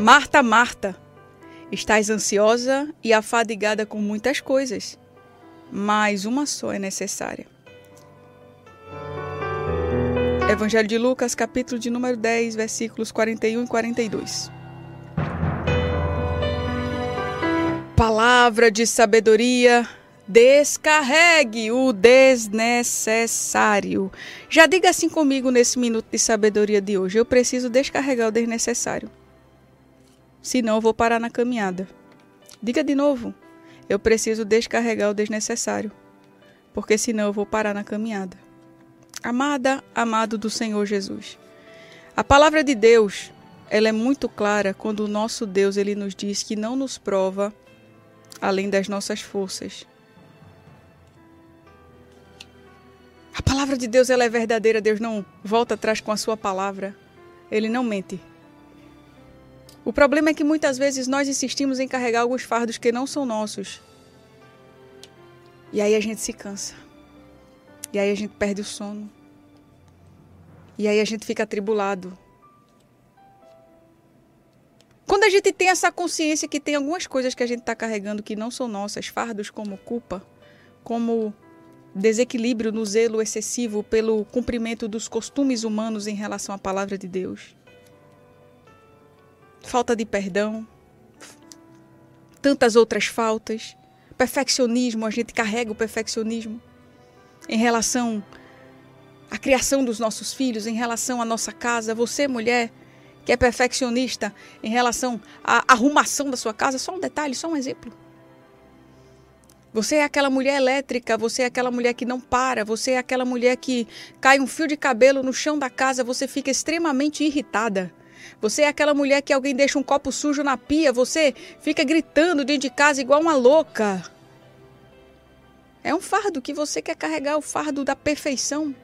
Marta, Marta, estás ansiosa e afadigada com muitas coisas, mas uma só é necessária. Evangelho de Lucas, capítulo de número 10, versículos 41 e 42. Palavra de sabedoria, descarregue o desnecessário. Já diga assim comigo nesse minuto de sabedoria de hoje. Eu preciso descarregar o desnecessário senão eu vou parar na caminhada. Diga de novo: eu preciso descarregar o desnecessário, porque senão eu vou parar na caminhada. Amada, amado do Senhor Jesus. A palavra de Deus, ela é muito clara quando o nosso Deus ele nos diz que não nos prova além das nossas forças. A palavra de Deus ela é verdadeira, Deus não volta atrás com a sua palavra. Ele não mente. O problema é que muitas vezes nós insistimos em carregar alguns fardos que não são nossos. E aí a gente se cansa. E aí a gente perde o sono. E aí a gente fica atribulado. Quando a gente tem essa consciência que tem algumas coisas que a gente está carregando que não são nossas, fardos como culpa, como desequilíbrio no zelo excessivo pelo cumprimento dos costumes humanos em relação à palavra de Deus, falta de perdão, tantas outras faltas, perfeccionismo, a gente carrega o perfeccionismo em relação à criação dos nossos filhos, em relação à nossa casa. Você, mulher, que é perfeccionista em relação à arrumação da sua casa, só um detalhe, só um exemplo. Você é aquela mulher elétrica, você é aquela mulher que não para, você é aquela mulher que cai um fio de cabelo no chão da casa, você fica extremamente irritada. Você é aquela mulher que alguém deixa um copo sujo na pia, você fica gritando dentro de casa igual uma louca. É um fardo que você quer carregar o fardo da perfeição,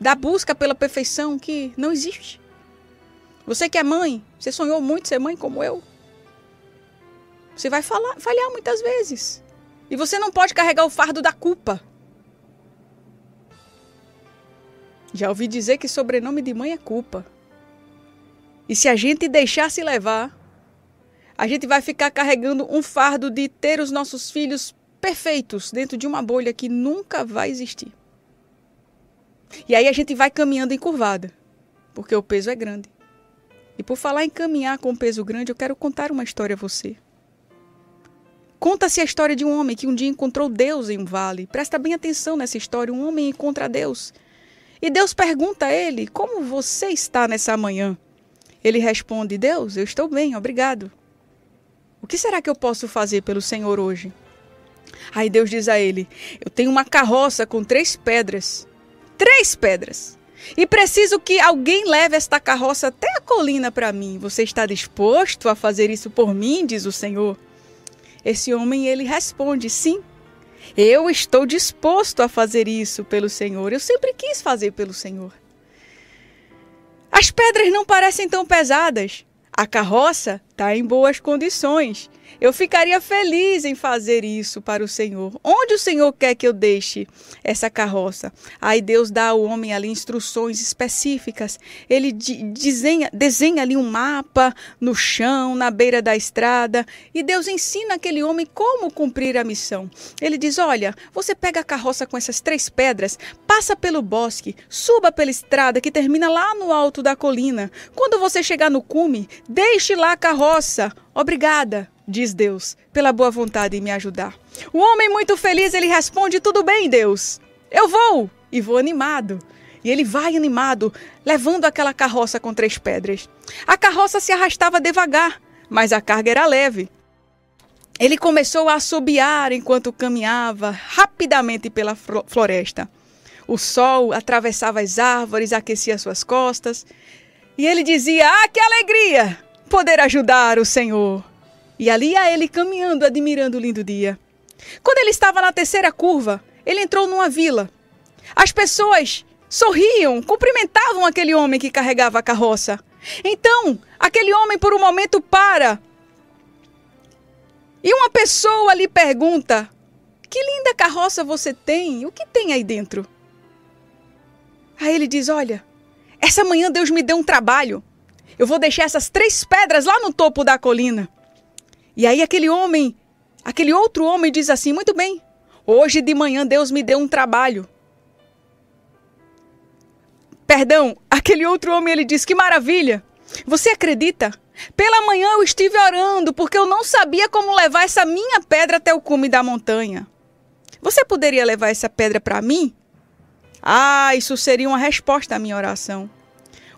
da busca pela perfeição que não existe. Você que é mãe, você sonhou muito ser mãe como eu. Você vai falar, falhar muitas vezes. E você não pode carregar o fardo da culpa. Já ouvi dizer que sobrenome de mãe é culpa. E se a gente deixar se levar, a gente vai ficar carregando um fardo de ter os nossos filhos perfeitos dentro de uma bolha que nunca vai existir. E aí a gente vai caminhando encurvada, porque o peso é grande. E por falar em caminhar com peso grande, eu quero contar uma história a você. Conta-se a história de um homem que um dia encontrou Deus em um vale. Presta bem atenção nessa história. Um homem encontra Deus. E Deus pergunta a ele: Como você está nessa manhã? Ele responde: Deus, eu estou bem, obrigado. O que será que eu posso fazer pelo Senhor hoje? Aí Deus diz a ele: Eu tenho uma carroça com três pedras. Três pedras. E preciso que alguém leve esta carroça até a colina para mim. Você está disposto a fazer isso por mim? diz o Senhor. Esse homem ele responde: Sim. Eu estou disposto a fazer isso pelo Senhor. Eu sempre quis fazer pelo Senhor. As pedras não parecem tão pesadas. A carroça está em boas condições. Eu ficaria feliz em fazer isso para o Senhor. Onde o Senhor quer que eu deixe essa carroça? Aí Deus dá ao homem ali instruções específicas. Ele desenha, desenha ali um mapa no chão, na beira da estrada, e Deus ensina aquele homem como cumprir a missão. Ele diz: Olha, você pega a carroça com essas três pedras, passa pelo bosque, suba pela estrada que termina lá no alto da colina. Quando você chegar no cume, deixe lá a carroça. Obrigada diz Deus, pela boa vontade em me ajudar. O homem muito feliz, ele responde: Tudo bem, Deus, eu vou. E vou animado. E ele vai animado, levando aquela carroça com três pedras. A carroça se arrastava devagar, mas a carga era leve. Ele começou a assobiar enquanto caminhava rapidamente pela floresta. O sol atravessava as árvores, aquecia suas costas. E ele dizia: Ah, que alegria poder ajudar o Senhor. E ali ia ele caminhando, admirando o lindo dia. Quando ele estava na terceira curva, ele entrou numa vila. As pessoas sorriam, cumprimentavam aquele homem que carregava a carroça. Então, aquele homem por um momento para. E uma pessoa lhe pergunta: Que linda carroça você tem? O que tem aí dentro? Aí ele diz: Olha, essa manhã Deus me deu um trabalho. Eu vou deixar essas três pedras lá no topo da colina. E aí aquele homem, aquele outro homem diz assim: Muito bem, hoje de manhã Deus me deu um trabalho. Perdão, aquele outro homem ele diz: Que maravilha! Você acredita? Pela manhã eu estive orando porque eu não sabia como levar essa minha pedra até o cume da montanha. Você poderia levar essa pedra para mim? Ah, isso seria uma resposta à minha oração.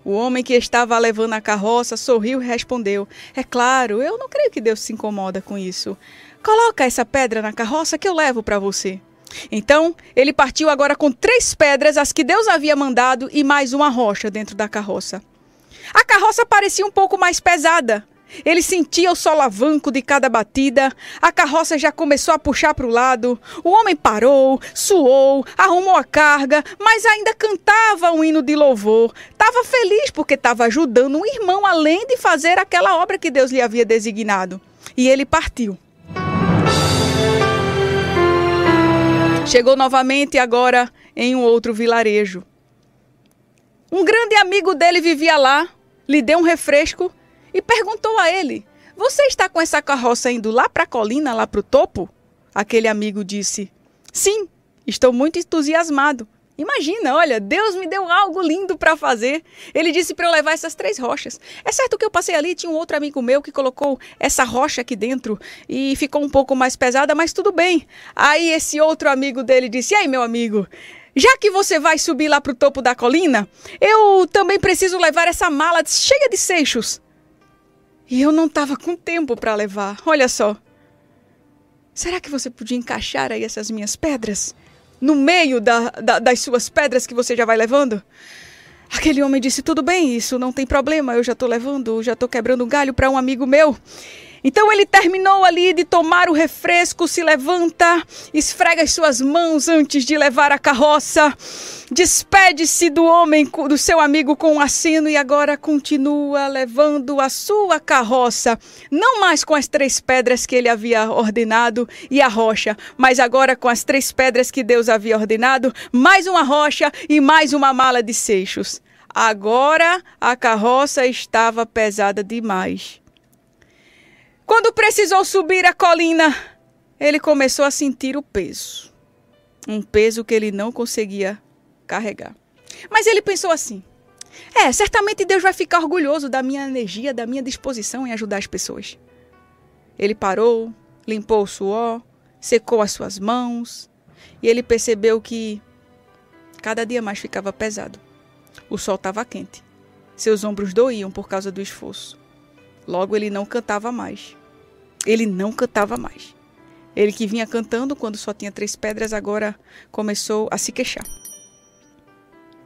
O homem que estava levando a carroça sorriu e respondeu: É claro, eu não creio que Deus se incomoda com isso. Coloca essa pedra na carroça que eu levo para você. Então, ele partiu agora com três pedras, as que Deus havia mandado, e mais uma rocha dentro da carroça. A carroça parecia um pouco mais pesada. Ele sentia o solavanco de cada batida, a carroça já começou a puxar para o lado. O homem parou, suou, arrumou a carga, mas ainda cantava um hino de louvor. Estava feliz porque estava ajudando um irmão, além de fazer aquela obra que Deus lhe havia designado. E ele partiu. Chegou novamente agora em um outro vilarejo. Um grande amigo dele vivia lá, lhe deu um refresco e perguntou a ele: Você está com essa carroça indo lá para a colina, lá para o topo? Aquele amigo disse: Sim, estou muito entusiasmado. Imagina, olha, Deus me deu algo lindo para fazer. Ele disse para eu levar essas três rochas. É certo que eu passei ali, tinha um outro amigo meu que colocou essa rocha aqui dentro e ficou um pouco mais pesada, mas tudo bem. Aí esse outro amigo dele disse: "E aí, meu amigo, já que você vai subir lá para o topo da colina, eu também preciso levar essa mala cheia de seixos. E eu não estava com tempo para levar. Olha só. Será que você podia encaixar aí essas minhas pedras? no meio da, da, das suas pedras que você já vai levando? Aquele homem disse: Tudo bem, isso não tem problema, eu já estou levando, já estou quebrando um galho para um amigo meu. Então ele terminou ali de tomar o refresco, se levanta, esfrega as suas mãos antes de levar a carroça, despede-se do homem, do seu amigo com um aceno e agora continua levando a sua carroça, não mais com as três pedras que ele havia ordenado e a rocha, mas agora com as três pedras que Deus havia ordenado, mais uma rocha e mais uma mala de seixos. Agora a carroça estava pesada demais. Quando precisou subir a colina, ele começou a sentir o peso. Um peso que ele não conseguia carregar. Mas ele pensou assim: é, certamente Deus vai ficar orgulhoso da minha energia, da minha disposição em ajudar as pessoas. Ele parou, limpou o suor, secou as suas mãos e ele percebeu que cada dia mais ficava pesado. O sol estava quente. Seus ombros doíam por causa do esforço. Logo ele não cantava mais. Ele não cantava mais. Ele que vinha cantando quando só tinha três pedras, agora começou a se queixar.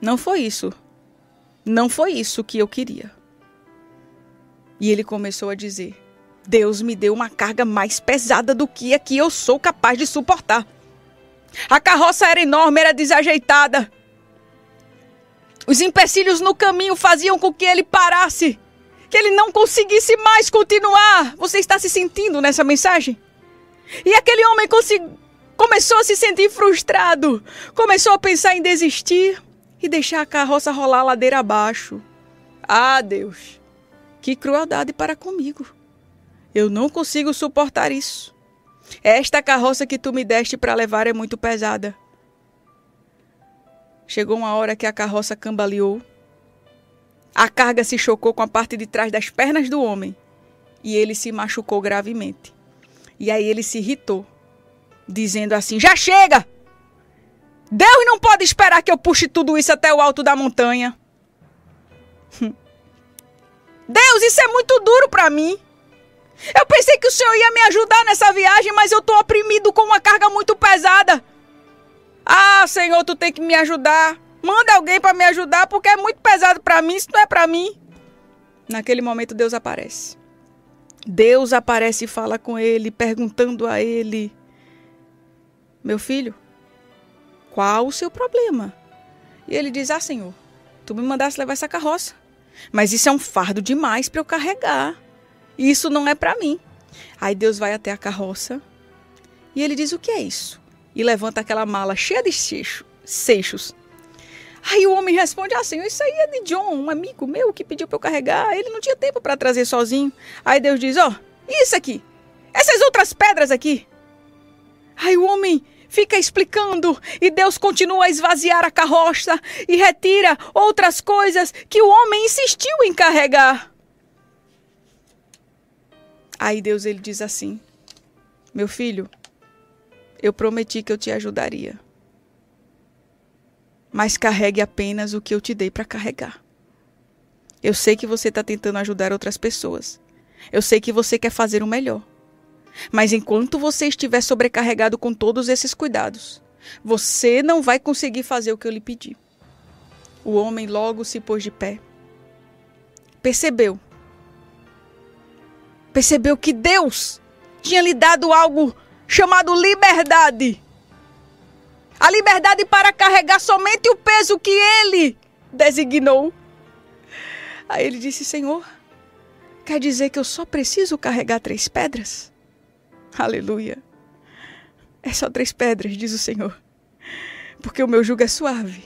Não foi isso. Não foi isso que eu queria. E ele começou a dizer: Deus me deu uma carga mais pesada do que a que eu sou capaz de suportar. A carroça era enorme, era desajeitada. Os empecilhos no caminho faziam com que ele parasse que ele não conseguisse mais continuar. Você está se sentindo nessa mensagem? E aquele homem começou a se sentir frustrado, começou a pensar em desistir e deixar a carroça rolar ladeira abaixo. Ah, Deus, que crueldade para comigo. Eu não consigo suportar isso. Esta carroça que tu me deste para levar é muito pesada. Chegou uma hora que a carroça cambaleou a carga se chocou com a parte de trás das pernas do homem e ele se machucou gravemente. E aí ele se irritou, dizendo assim: Já chega! Deus não pode esperar que eu puxe tudo isso até o alto da montanha. Deus, isso é muito duro para mim. Eu pensei que o Senhor ia me ajudar nessa viagem, mas eu estou oprimido com uma carga muito pesada. Ah, Senhor, tu tem que me ajudar. Manda alguém para me ajudar porque é muito pesado para mim, isso não é para mim. Naquele momento Deus aparece. Deus aparece e fala com ele, perguntando a ele: Meu filho, qual o seu problema? E ele diz: Ah, Senhor, tu me mandaste levar essa carroça, mas isso é um fardo demais para eu carregar. Isso não é para mim. Aí Deus vai até a carroça e ele diz: O que é isso? E levanta aquela mala cheia de seixos Aí o homem responde assim: Isso aí é de John, um amigo meu que pediu para eu carregar. Ele não tinha tempo para trazer sozinho. Aí Deus diz: Ó, oh, isso aqui, essas outras pedras aqui. Aí o homem fica explicando e Deus continua a esvaziar a carroça e retira outras coisas que o homem insistiu em carregar. Aí Deus ele diz assim: Meu filho, eu prometi que eu te ajudaria mas carregue apenas o que eu te dei para carregar. Eu sei que você está tentando ajudar outras pessoas. Eu sei que você quer fazer o melhor. Mas enquanto você estiver sobrecarregado com todos esses cuidados, você não vai conseguir fazer o que eu lhe pedi. O homem logo se pôs de pé. Percebeu. Percebeu que Deus tinha lhe dado algo chamado liberdade a liberdade para carregar somente o peso que ele designou. Aí ele disse: Senhor, quer dizer que eu só preciso carregar três pedras? Aleluia. É só três pedras, diz o Senhor. Porque o meu jugo é suave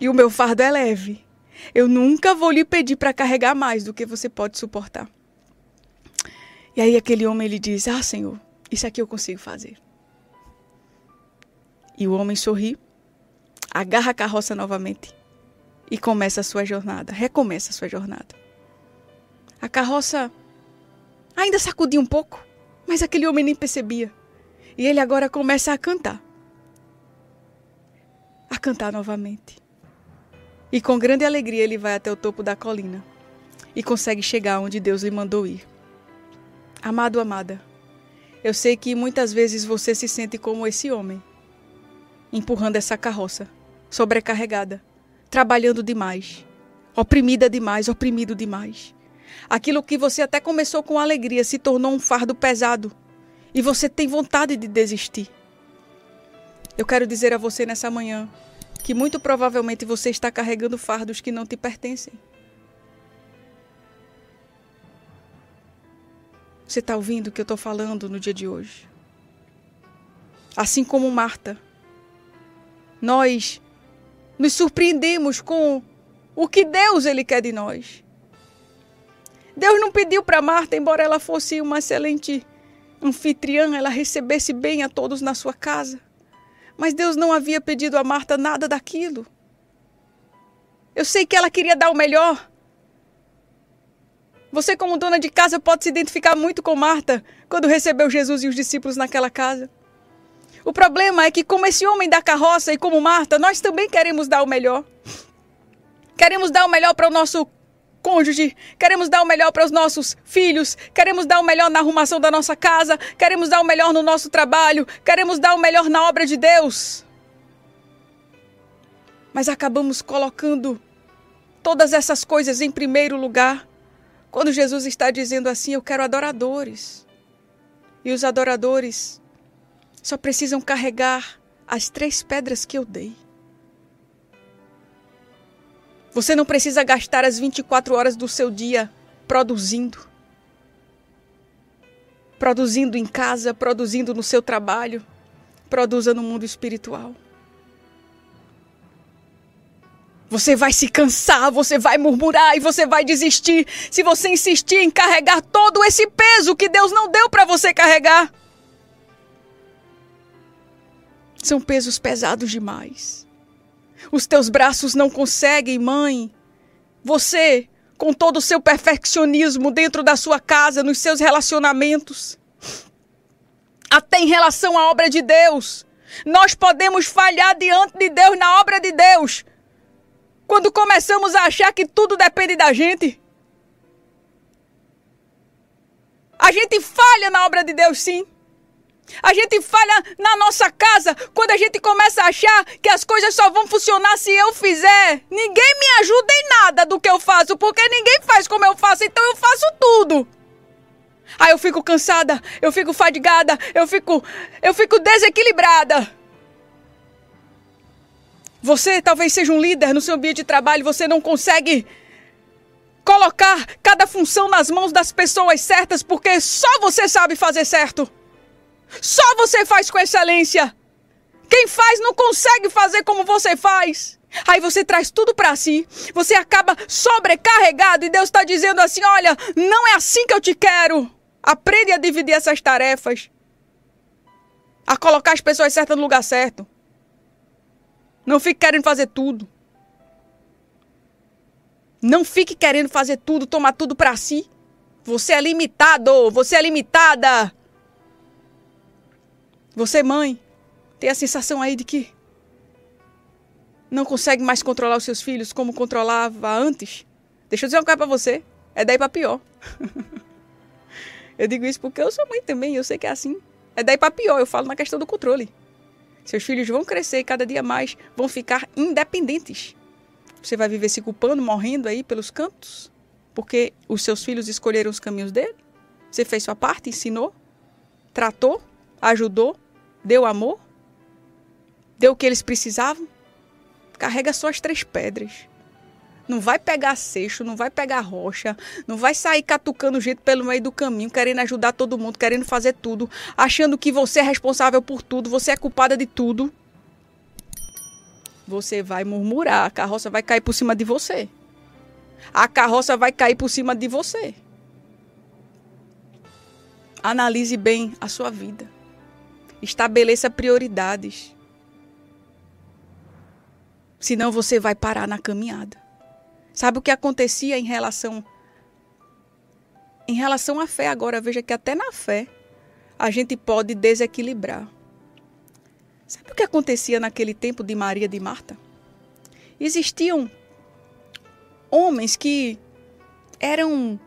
e o meu fardo é leve. Eu nunca vou lhe pedir para carregar mais do que você pode suportar. E aí aquele homem ele diz: Ah, Senhor, isso aqui eu consigo fazer. E o homem sorri, agarra a carroça novamente e começa a sua jornada, recomeça a sua jornada. A carroça ainda sacudia um pouco, mas aquele homem nem percebia. E ele agora começa a cantar. A cantar novamente. E com grande alegria ele vai até o topo da colina e consegue chegar onde Deus lhe mandou ir. Amado, amada, eu sei que muitas vezes você se sente como esse homem empurrando essa carroça, sobrecarregada, trabalhando demais, oprimida demais, oprimido demais. Aquilo que você até começou com alegria se tornou um fardo pesado e você tem vontade de desistir. Eu quero dizer a você nessa manhã que muito provavelmente você está carregando fardos que não te pertencem. Você está ouvindo o que eu estou falando no dia de hoje? Assim como Marta, nós nos surpreendemos com o que Deus ele quer de nós. Deus não pediu para Marta, embora ela fosse uma excelente anfitriã, ela recebesse bem a todos na sua casa. Mas Deus não havia pedido a Marta nada daquilo. Eu sei que ela queria dar o melhor. Você, como dona de casa, pode se identificar muito com Marta quando recebeu Jesus e os discípulos naquela casa. O problema é que, como esse homem da carroça e como Marta, nós também queremos dar o melhor. Queremos dar o melhor para o nosso cônjuge, queremos dar o melhor para os nossos filhos, queremos dar o melhor na arrumação da nossa casa, queremos dar o melhor no nosso trabalho, queremos dar o melhor na obra de Deus. Mas acabamos colocando todas essas coisas em primeiro lugar, quando Jesus está dizendo assim: Eu quero adoradores. E os adoradores só precisam carregar as três pedras que eu dei. Você não precisa gastar as 24 horas do seu dia produzindo. Produzindo em casa, produzindo no seu trabalho, produza no mundo espiritual. Você vai se cansar, você vai murmurar e você vai desistir se você insistir em carregar todo esse peso que Deus não deu para você carregar. São pesos pesados demais. Os teus braços não conseguem, mãe. Você, com todo o seu perfeccionismo dentro da sua casa, nos seus relacionamentos, até em relação à obra de Deus, nós podemos falhar diante de Deus na obra de Deus. Quando começamos a achar que tudo depende da gente. A gente falha na obra de Deus, sim. A gente falha na nossa casa quando a gente começa a achar que as coisas só vão funcionar se eu fizer. Ninguém me ajuda em nada do que eu faço, porque ninguém faz como eu faço, então eu faço tudo. Aí eu fico cansada, eu fico fadigada, eu fico eu fico desequilibrada. Você talvez seja um líder no seu ambiente de trabalho, você não consegue colocar cada função nas mãos das pessoas certas porque só você sabe fazer certo. Só você faz com excelência. Quem faz não consegue fazer como você faz. Aí você traz tudo para si, você acaba sobrecarregado e Deus está dizendo assim: olha, não é assim que eu te quero. Aprende a dividir essas tarefas, a colocar as pessoas certas no lugar certo. Não fique querendo fazer tudo. Não fique querendo fazer tudo, tomar tudo para si. Você é limitado, você é limitada. Você, mãe, tem a sensação aí de que não consegue mais controlar os seus filhos como controlava antes? Deixa eu dizer uma coisa pra você. É daí pra pior. eu digo isso porque eu sou mãe também, eu sei que é assim. É daí pra pior, eu falo na questão do controle. Seus filhos vão crescer cada dia mais vão ficar independentes. Você vai viver se culpando, morrendo aí pelos cantos? Porque os seus filhos escolheram os caminhos dele? Você fez sua parte, ensinou, tratou, ajudou, deu amor, deu o que eles precisavam? Carrega só as três pedras. Não vai pegar seixo, não vai pegar rocha, não vai sair catucando gente pelo meio do caminho, querendo ajudar todo mundo, querendo fazer tudo, achando que você é responsável por tudo, você é culpada de tudo. Você vai murmurar, a carroça vai cair por cima de você. A carroça vai cair por cima de você. Analise bem a sua vida. Estabeleça prioridades. Senão você vai parar na caminhada. Sabe o que acontecia em relação em relação à fé agora, veja que até na fé a gente pode desequilibrar. Sabe o que acontecia naquele tempo de Maria de Marta? Existiam homens que eram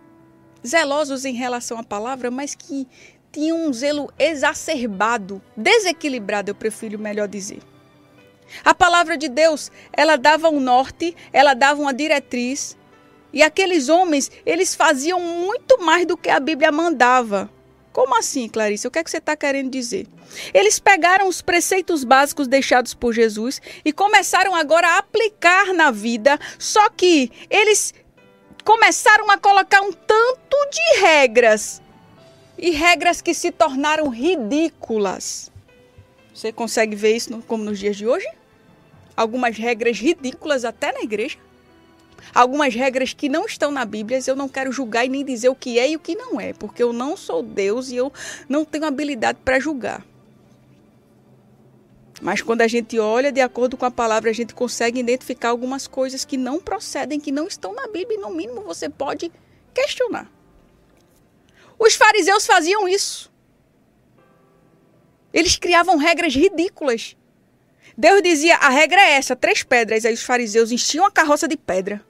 zelosos em relação à palavra, mas que tinham um zelo exacerbado, desequilibrado, eu prefiro melhor dizer. A palavra de Deus, ela dava um norte, ela dava uma diretriz. E aqueles homens, eles faziam muito mais do que a Bíblia mandava. Como assim, Clarice? O que é que você está querendo dizer? Eles pegaram os preceitos básicos deixados por Jesus e começaram agora a aplicar na vida, só que eles começaram a colocar um tanto de regras e regras que se tornaram ridículas. Você consegue ver isso como nos dias de hoje? algumas regras ridículas até na igreja. Algumas regras que não estão na Bíblia, eu não quero julgar e nem dizer o que é e o que não é, porque eu não sou Deus e eu não tenho habilidade para julgar. Mas quando a gente olha de acordo com a palavra, a gente consegue identificar algumas coisas que não procedem, que não estão na Bíblia, e no mínimo você pode questionar. Os fariseus faziam isso. Eles criavam regras ridículas Deus dizia: a regra é essa, três pedras. Aí os fariseus enchiam a carroça de pedra.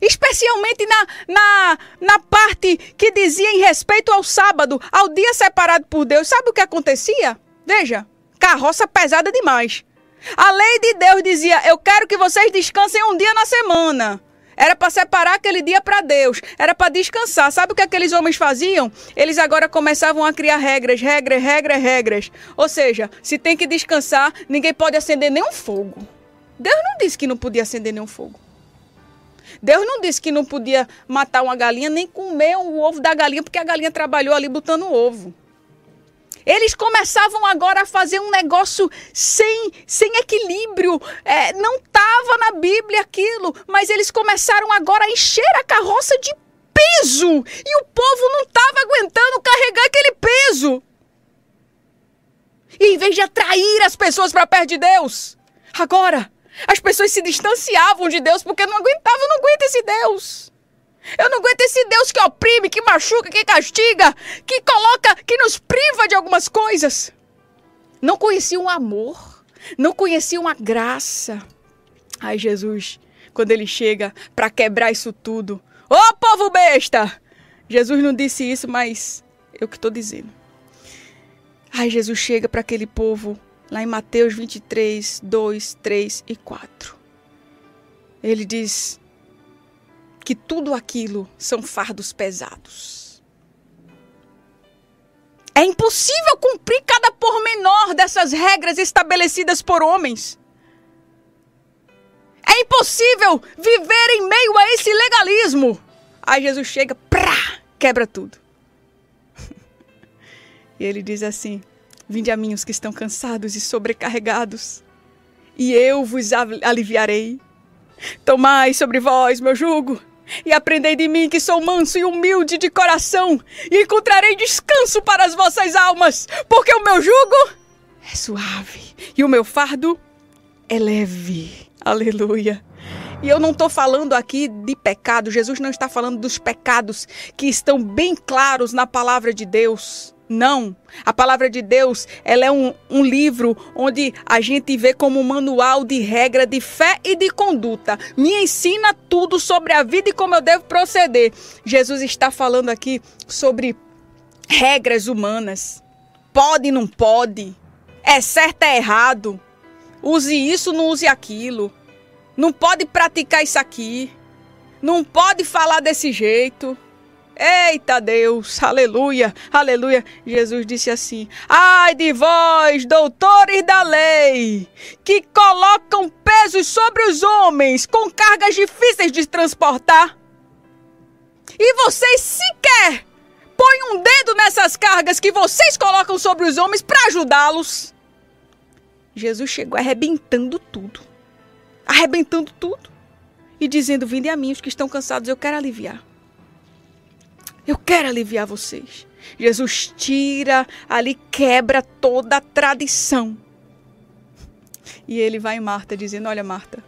Especialmente na, na, na parte que dizia em respeito ao sábado, ao dia separado por Deus. Sabe o que acontecia? Veja, carroça pesada demais. A lei de Deus dizia: Eu quero que vocês descansem um dia na semana. Era para separar aquele dia para Deus, era para descansar. Sabe o que aqueles homens faziam? Eles agora começavam a criar regras, regras, regras, regras. Ou seja, se tem que descansar, ninguém pode acender nenhum fogo. Deus não disse que não podia acender nenhum fogo. Deus não disse que não podia matar uma galinha nem comer o ovo da galinha, porque a galinha trabalhou ali botando ovo. Eles começavam agora a fazer um negócio sem, sem equilíbrio. É, não estava na Bíblia aquilo, mas eles começaram agora a encher a carroça de peso. E o povo não estava aguentando carregar aquele peso. E em vez de atrair as pessoas para perto de Deus, agora as pessoas se distanciavam de Deus porque não aguentavam, não aguenta esse Deus. Eu não aguento esse Deus que oprime, que machuca, que castiga, que coloca, que nos priva de algumas coisas. Não conheciam o amor, não conheciam a graça. Ai, Jesus, quando ele chega para quebrar isso tudo. Ô oh, povo besta! Jesus não disse isso, mas eu que estou dizendo. Ai, Jesus chega para aquele povo lá em Mateus 23, 2, 3 e 4. Ele diz: que tudo aquilo são fardos pesados. É impossível cumprir cada pormenor dessas regras estabelecidas por homens. É impossível viver em meio a esse legalismo. Aí Jesus chega, prá, quebra tudo. e ele diz assim: Vinde a mim os que estão cansados e sobrecarregados, e eu vos aliviarei. Tomai sobre vós meu jugo e aprendei de mim que sou manso e humilde de coração, e encontrarei descanso para as vossas almas, porque o meu jugo é suave e o meu fardo é leve. Aleluia. E eu não estou falando aqui de pecado, Jesus não está falando dos pecados que estão bem claros na palavra de Deus. Não. A palavra de Deus, ela é um, um, livro onde a gente vê como um manual de regra de fé e de conduta. Me ensina tudo sobre a vida e como eu devo proceder. Jesus está falando aqui sobre regras humanas. Pode, não pode. É certo, é errado. Use isso, não use aquilo. Não pode praticar isso aqui. Não pode falar desse jeito. Eita Deus, aleluia, aleluia. Jesus disse assim: Ai de vós, doutores da lei, que colocam pesos sobre os homens com cargas difíceis de transportar. E vocês sequer põem um dedo nessas cargas que vocês colocam sobre os homens para ajudá-los. Jesus chegou arrebentando tudo, arrebentando tudo e dizendo: Vinde a mim os que estão cansados, eu quero aliviar. Eu quero aliviar vocês. Jesus tira ali, quebra toda a tradição. E ele vai em Marta dizendo: Olha, Marta,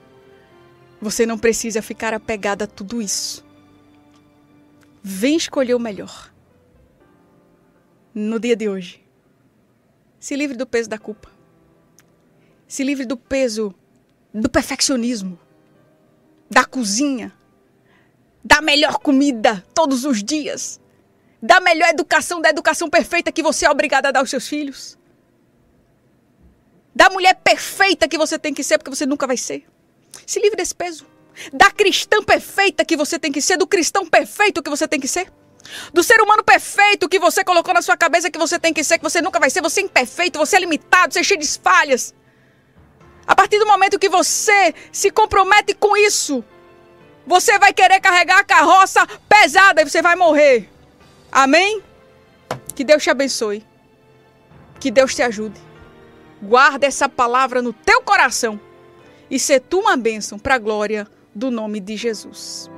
você não precisa ficar apegada a tudo isso. Vem escolher o melhor. No dia de hoje. Se livre do peso da culpa. Se livre do peso do perfeccionismo, da cozinha, da melhor comida todos os dias, da melhor educação, da educação perfeita que você é obrigada a dar aos seus filhos, da mulher perfeita que você tem que ser, porque você nunca vai ser. Se livre desse peso. Da cristã perfeita que você tem que ser, do cristão perfeito que você tem que ser. Do ser humano perfeito que você colocou na sua cabeça que você tem que ser, que você nunca vai ser. Você é imperfeito, você é limitado, você é cheio de falhas. A partir do momento que você se compromete com isso, você vai querer carregar a carroça pesada e você vai morrer. Amém? Que Deus te abençoe. Que Deus te ajude. Guarda essa palavra no teu coração e se tu uma bênção para a glória do nome de Jesus.